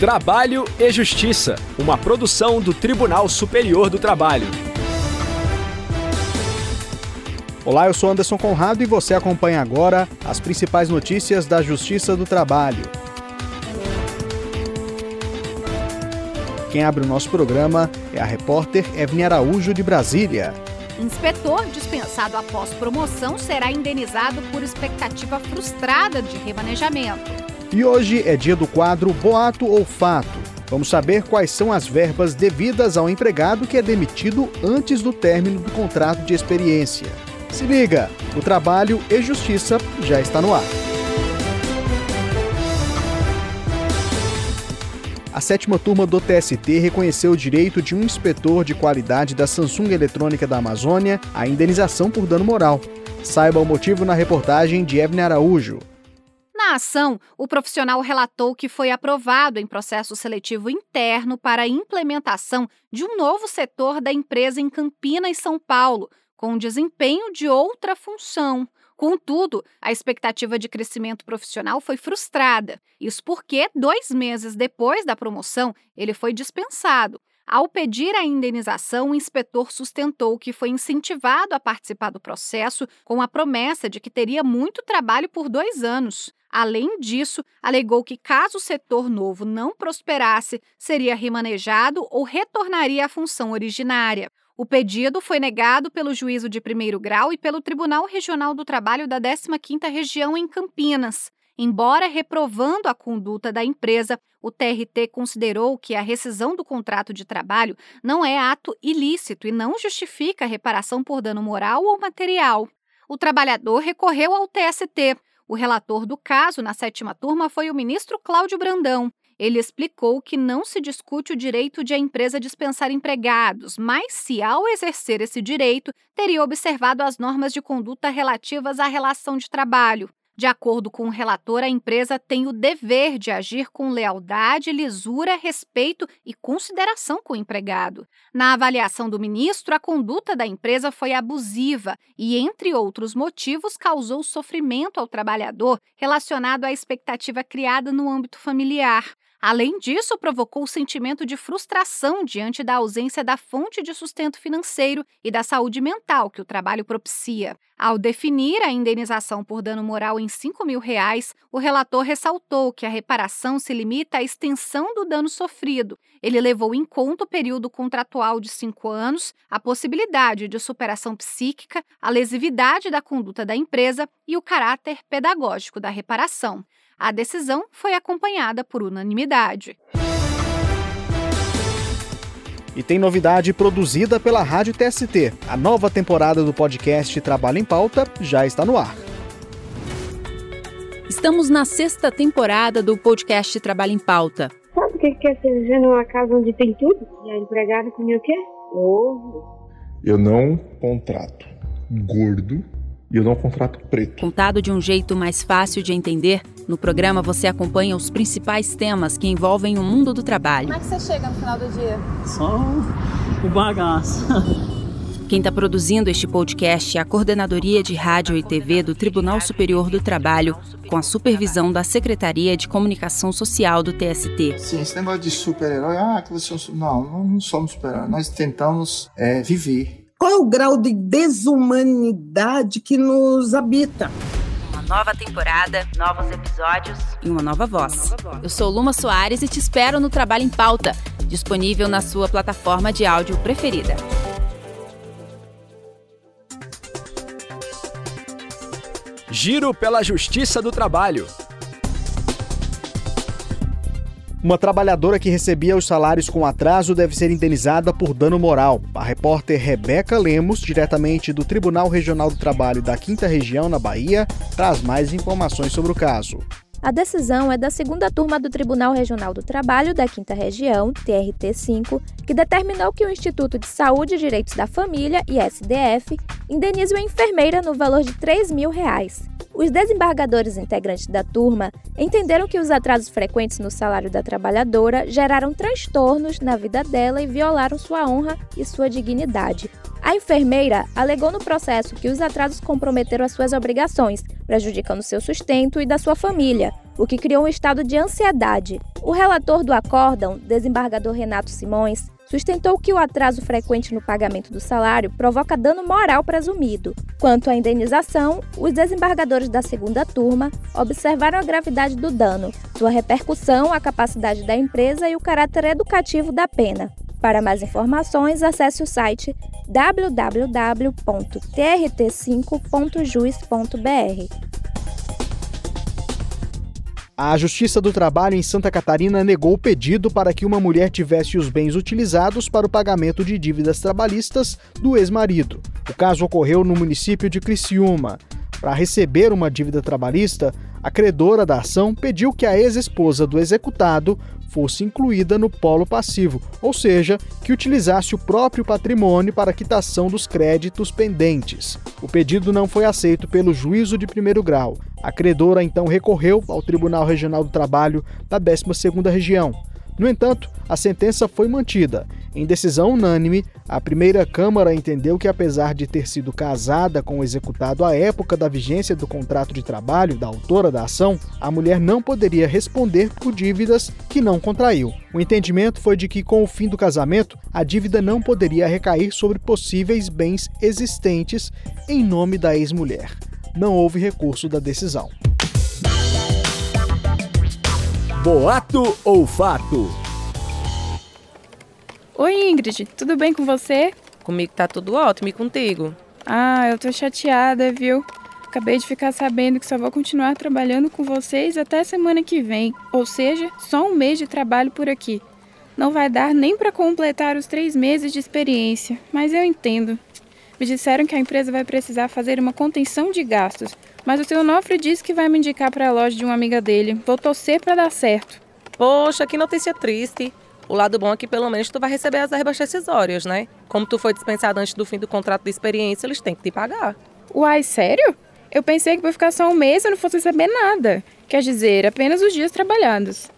Trabalho e Justiça, uma produção do Tribunal Superior do Trabalho. Olá, eu sou Anderson Conrado e você acompanha agora as principais notícias da Justiça do Trabalho. Quem abre o nosso programa é a repórter Evne Araújo de Brasília. Inspetor dispensado após promoção será indenizado por expectativa frustrada de remanejamento. E hoje é dia do quadro Boato ou Fato. Vamos saber quais são as verbas devidas ao empregado que é demitido antes do término do contrato de experiência. Se liga, o Trabalho e Justiça já está no ar. A sétima turma do TST reconheceu o direito de um inspetor de qualidade da Samsung Eletrônica da Amazônia à indenização por dano moral. Saiba o motivo na reportagem de Evne Araújo. Na ação, o profissional relatou que foi aprovado em processo seletivo interno para a implementação de um novo setor da empresa em Campinas, São Paulo, com desempenho de outra função. Contudo, a expectativa de crescimento profissional foi frustrada. Isso porque, dois meses depois da promoção, ele foi dispensado. Ao pedir a indenização, o inspetor sustentou que foi incentivado a participar do processo com a promessa de que teria muito trabalho por dois anos. Além disso, alegou que, caso o setor novo não prosperasse, seria remanejado ou retornaria à função originária. O pedido foi negado pelo juízo de primeiro grau e pelo Tribunal Regional do Trabalho da 15ª Região em Campinas. Embora reprovando a conduta da empresa, o TRT considerou que a rescisão do contrato de trabalho não é ato ilícito e não justifica reparação por dano moral ou material. O trabalhador recorreu ao TST, o relator do caso na sétima turma foi o ministro Cláudio Brandão. Ele explicou que não se discute o direito de a empresa dispensar empregados, mas se, ao exercer esse direito, teria observado as normas de conduta relativas à relação de trabalho. De acordo com o relator, a empresa tem o dever de agir com lealdade, lisura, respeito e consideração com o empregado. Na avaliação do ministro, a conduta da empresa foi abusiva e, entre outros motivos, causou sofrimento ao trabalhador relacionado à expectativa criada no âmbito familiar. Além disso, provocou o sentimento de frustração diante da ausência da fonte de sustento financeiro e da saúde mental que o trabalho propicia. Ao definir a indenização por dano moral em 5 mil reais, o relator ressaltou que a reparação se limita à extensão do dano sofrido. Ele levou em conta o período contratual de cinco anos, a possibilidade de superação psíquica, a lesividade da conduta da empresa e o caráter pedagógico da reparação. A decisão foi acompanhada por unanimidade. E tem novidade produzida pela Rádio TST. A nova temporada do podcast Trabalho em Pauta já está no ar. Estamos na sexta temporada do podcast Trabalho em Pauta. Sabe o que quer ser viver numa casa onde tem tudo? E a empregada comia o quê? Ovo. Eu não contrato gordo e eu não contrato preto. Contado de um jeito mais fácil de entender, no programa você acompanha os principais temas que envolvem o mundo do trabalho. Como é que você chega no final do dia? Só o bagaço. Quem está produzindo este podcast é a Coordenadoria de Rádio e TV do Tribunal Superior do Trabalho, com a supervisão da Secretaria de Comunicação Social do TST. Sim, esse negócio de super-herói, ah, que você não, não somos super-heróis, nós tentamos é, viver qual é o grau de desumanidade que nos habita? Uma nova temporada, novos episódios e uma nova voz. Eu sou Luma Soares e te espero no Trabalho em Pauta, disponível na sua plataforma de áudio preferida. Giro pela Justiça do Trabalho. Uma trabalhadora que recebia os salários com atraso deve ser indenizada por dano moral. A repórter Rebeca Lemos, diretamente do Tribunal Regional do Trabalho da Quinta Região, na Bahia, traz mais informações sobre o caso. A decisão é da segunda turma do Tribunal Regional do Trabalho da Quinta Região, TRT5, que determinou que o Instituto de Saúde e Direitos da Família, ISDF, indenize uma enfermeira no valor de 3 mil reais. Os desembargadores integrantes da turma entenderam que os atrasos frequentes no salário da trabalhadora geraram transtornos na vida dela e violaram sua honra e sua dignidade. A enfermeira alegou no processo que os atrasos comprometeram as suas obrigações, prejudicando seu sustento e da sua família, o que criou um estado de ansiedade. O relator do acórdão, desembargador Renato Simões, sustentou que o atraso frequente no pagamento do salário provoca dano moral presumido. Quanto à indenização, os desembargadores da segunda turma observaram a gravidade do dano, sua repercussão, a capacidade da empresa e o caráter educativo da pena. Para mais informações, acesse o site www.trt5.juiz.br. A Justiça do Trabalho em Santa Catarina negou o pedido para que uma mulher tivesse os bens utilizados para o pagamento de dívidas trabalhistas do ex-marido. O caso ocorreu no município de Criciúma. Para receber uma dívida trabalhista, a credora da ação pediu que a ex-esposa do executado fosse incluída no polo passivo, ou seja, que utilizasse o próprio patrimônio para quitação dos créditos pendentes. O pedido não foi aceito pelo juízo de primeiro grau. A credora então recorreu ao Tribunal Regional do Trabalho da 12ª Região. No entanto, a sentença foi mantida. Em decisão unânime, a primeira Câmara entendeu que, apesar de ter sido casada com o executado à época da vigência do contrato de trabalho da autora da ação, a mulher não poderia responder por dívidas que não contraiu. O entendimento foi de que, com o fim do casamento, a dívida não poderia recair sobre possíveis bens existentes em nome da ex-mulher. Não houve recurso da decisão. Boato ou fato? Oi, Ingrid, tudo bem com você? Comigo tá tudo ótimo e contigo? Ah, eu tô chateada, viu? Acabei de ficar sabendo que só vou continuar trabalhando com vocês até semana que vem, ou seja, só um mês de trabalho por aqui. Não vai dar nem para completar os três meses de experiência, mas eu entendo. Me disseram que a empresa vai precisar fazer uma contenção de gastos, mas o seu Onofre disse que vai me indicar para a loja de uma amiga dele. Vou torcer para dar certo. Poxa, que notícia triste. O lado bom é que pelo menos tu vai receber as verbas rescisórias, né? Como tu foi dispensado antes do fim do contrato de experiência, eles têm que te pagar. Uai, sério? Eu pensei que por ficar só um mês eu não fosse receber nada. Quer dizer, apenas os dias trabalhados.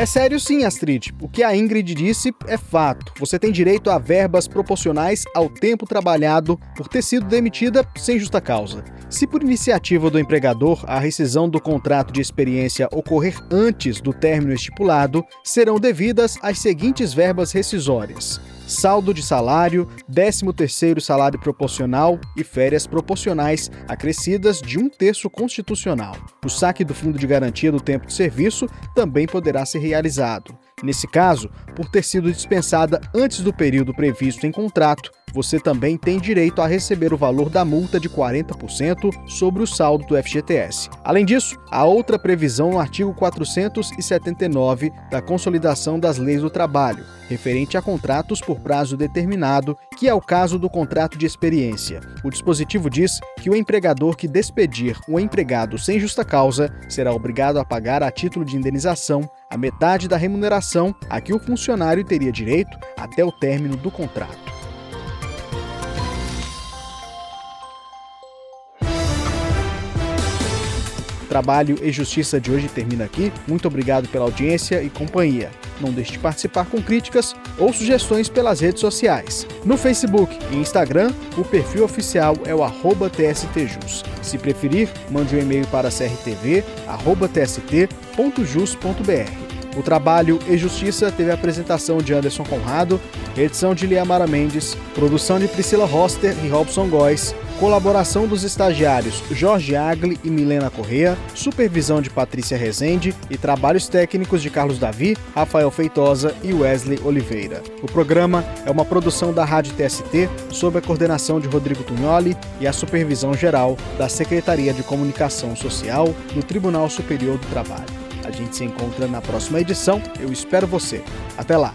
É sério sim, Astrid. O que a Ingrid disse é fato. Você tem direito a verbas proporcionais ao tempo trabalhado por ter sido demitida sem justa causa. Se por iniciativa do empregador a rescisão do contrato de experiência ocorrer antes do término estipulado, serão devidas as seguintes verbas rescisórias: saldo de salário, 13º salário proporcional e férias proporcionais acrescidas de um terço constitucional. O saque do Fundo de Garantia do Tempo de Serviço também poderá ser realizado. Nesse caso, por ter sido dispensada antes do período previsto em contrato, você também tem direito a receber o valor da multa de 40% sobre o saldo do FGTS. Além disso, há outra previsão no artigo 479 da Consolidação das Leis do Trabalho, referente a contratos por prazo determinado, que é o caso do contrato de experiência. O dispositivo diz que o empregador que despedir o empregado sem justa causa será obrigado a pagar a título de indenização a metade da remuneração a que o funcionário teria direito até o término do contrato. Trabalho e Justiça de hoje termina aqui. Muito obrigado pela audiência e companhia. Não deixe de participar com críticas ou sugestões pelas redes sociais. No Facebook e Instagram, o perfil oficial é o TSTJus. Se preferir, mande um e-mail para crtv.tst.jus.br. O trabalho e Justiça teve a apresentação de Anderson Conrado, edição de Liamara Mendes, produção de Priscila Roster e Robson Góes, colaboração dos estagiários Jorge Agli e Milena Correa, supervisão de Patrícia Rezende e trabalhos técnicos de Carlos Davi, Rafael Feitosa e Wesley Oliveira. O programa é uma produção da Rádio TST sob a coordenação de Rodrigo Tunholi e a supervisão geral da Secretaria de Comunicação Social do Tribunal Superior do Trabalho. A gente se encontra na próxima edição. Eu espero você. Até lá.